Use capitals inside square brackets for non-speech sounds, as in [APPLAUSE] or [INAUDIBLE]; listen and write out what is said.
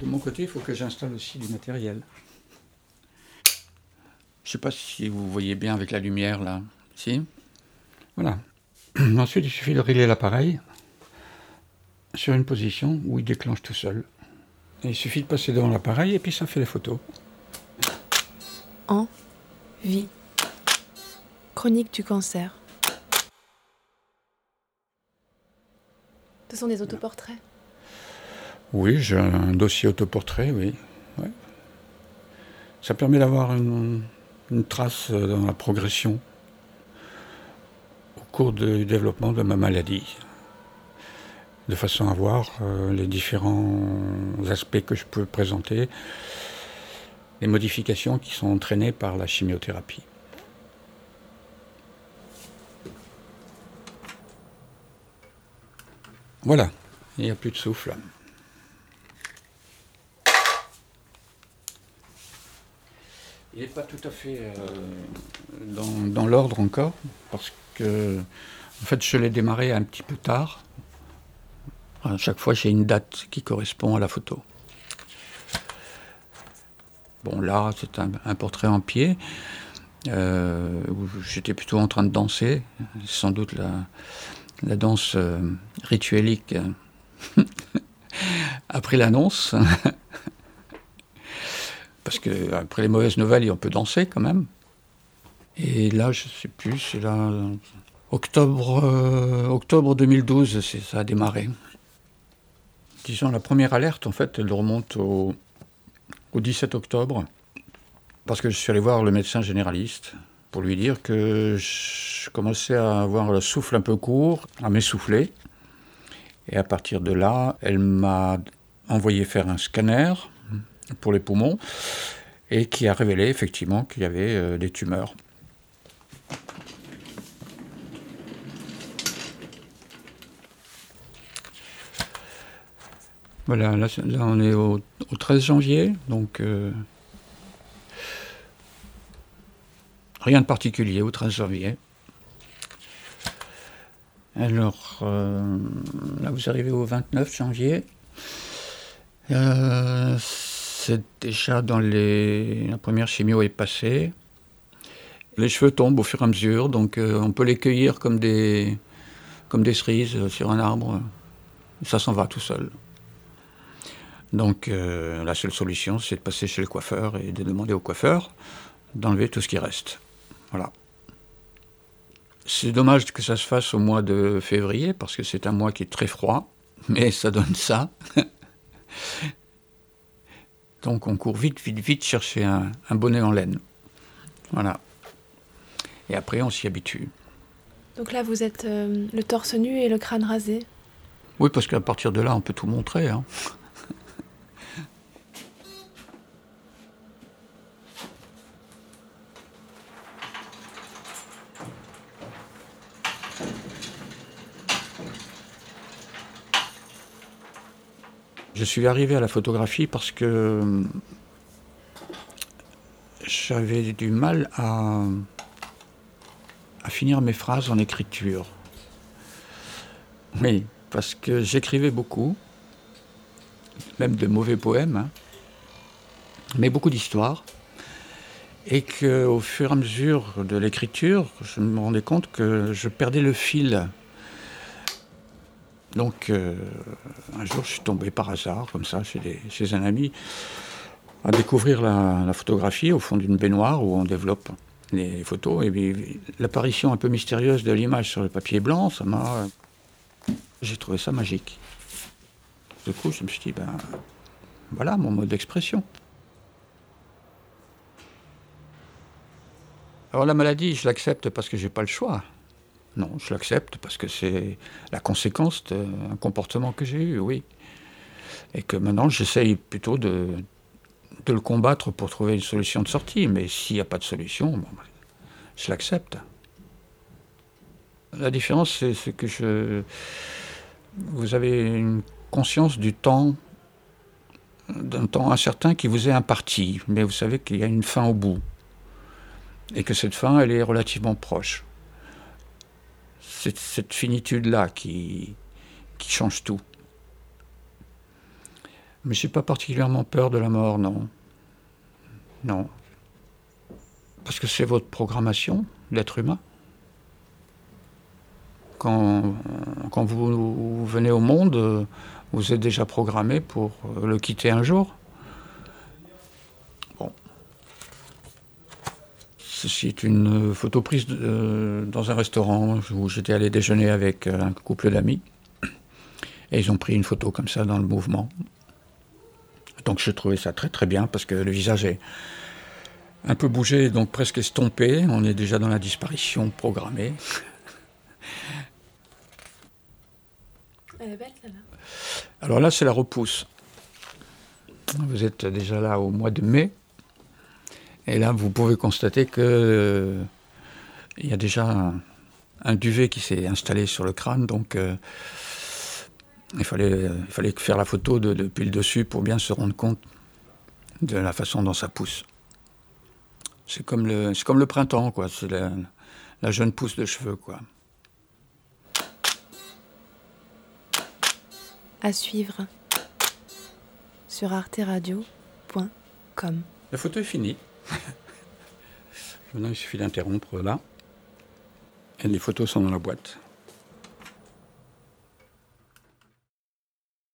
De mon côté, il faut que j'installe aussi du matériel. Je ne sais pas si vous voyez bien avec la lumière là. Si? Voilà. [CLEARS THROAT] Ensuite, il suffit de régler l'appareil sur une position où il déclenche tout seul. Et il suffit de passer devant l'appareil et puis ça fait les photos. En vie. Chronique du cancer. Ce sont des autoportraits. Oui, j'ai un dossier autoportrait, oui. Ça permet d'avoir une, trace dans la progression au cours du développement de ma maladie, de façon à voir euh, les différents aspects que je peux présenter, les modifications qui sont entraînées par la chimiothérapie. Voilà, il n'y a plus de souffle. Il n'est pas tout à fait euh, dans, l'ordre encore, parce que en fait je l'ai démarré un petit peu tard. À chaque fois j'ai une date qui correspond à la photo. Bon là c'est un, portrait en pied, euh, où j'étais plutôt en train de danser, sans doute la, danse euh, rituelique [LAUGHS] après l'annonce. Parce que après les mauvaises nouvelles, on peut danser quand même. Et là, je ne sais plus, c'est là. Octobre, euh, octobre 2012, ça a démarré. Disons, la première alerte, en fait, elle remonte au 17 octobre. Parce que je suis allé voir le médecin généraliste pour lui dire que je commençais à avoir le souffle un peu court, à m'essouffler. Et à partir de là, elle m'a envoyé faire un scanner pour les poumons et qui a révélé effectivement qu'il y avait euh, des tumeurs. Voilà, là, on est au, 13 janvier, donc euh, Rien de particulier au 13 janvier. Alors, euh, là vous arrivez au 29 janvier. C'est déjà dans les. La première chimio est passée. Les cheveux tombent au fur et à mesure, donc euh, on peut les cueillir comme des, comme des cerises sur un arbre. Ça s'en va tout seul. Donc la seule solution, c'est de passer chez le coiffeur et de demander au coiffeur d'enlever tout ce qui reste. Voilà. C'est dommage que ça se fasse au mois de février, parce que c'est un mois qui est très froid, mais ça donne ça. [LAUGHS] Donc on court vite, vite, vite chercher un, bonnet en laine. Voilà. Et après, on s'y habitue. Donc là, vous êtes euh, le torse nu et le crâne rasé Oui, parce qu'à partir de là, on peut tout montrer. Hein. Je suis arrivé à la photographie parce que euh, j'avais du mal à, à finir mes phrases en écriture. Oui, parce que j'écrivais beaucoup, même de mauvais poèmes, hein, mais beaucoup d'histoires. Et qu'au fur et à mesure de l'écriture, je me rendais compte que je perdais le fil donc, euh, un jour, je suis tombé par hasard, comme ça, chez, un ami, à découvrir la, photographie au fond d'une baignoire où on développe les photos. Et l'apparition un peu mystérieuse de l'image sur le papier blanc, ça m'a. J'ai trouvé ça magique. Du coup, je me suis dit, ben, voilà mon mode d'expression. Alors, la maladie, je l'accepte parce que j'ai pas le choix. Non, je l'accepte parce que c'est la conséquence d'un comportement que j'ai eu, oui. Et que maintenant, j'essaye plutôt de, le combattre pour trouver une solution de sortie. Mais s'il n'y a pas de solution, bon, je l'accepte. La différence, c'est que je, vous avez une conscience du temps, d'un temps incertain qui vous est imparti. Mais vous savez qu'il y a une fin au bout. Et que cette fin, elle est relativement proche c'est cette finitude-là qui, qui change tout. Mais j'ai pas particulièrement peur de la mort, non. Non. Parce que c'est votre programmation, l'être humain. Quand, quand vous, venez au monde, vous êtes déjà programmé pour le quitter un jour. Ceci est une photo prise dans un restaurant où j'étais allé déjeuner avec un couple d'amis. Et ils ont pris une photo comme ça dans le mouvement. Donc je trouvais ça très très bien parce que le visage est un peu bougé, donc presque estompé. On est déjà dans la disparition programmée. Elle est belle celle-là. Alors là, c'est la repousse. Vous êtes déjà là au mois de mai. Et là, vous pouvez constater que euh, il y a déjà un, duvet qui s'est installé sur le crâne, donc euh, il fallait, il fallait faire la photo de, depuis le dessus pour bien se rendre compte de la façon dont ça pousse. C'est comme le, c'est comme le printemps, quoi. C'est la, la jeune pousse de cheveux, quoi. À suivre sur arteradio.com. La photo est finie. [LAUGHS] Maintenant, il suffit d'interrompre là. Et les photos sont dans la boîte.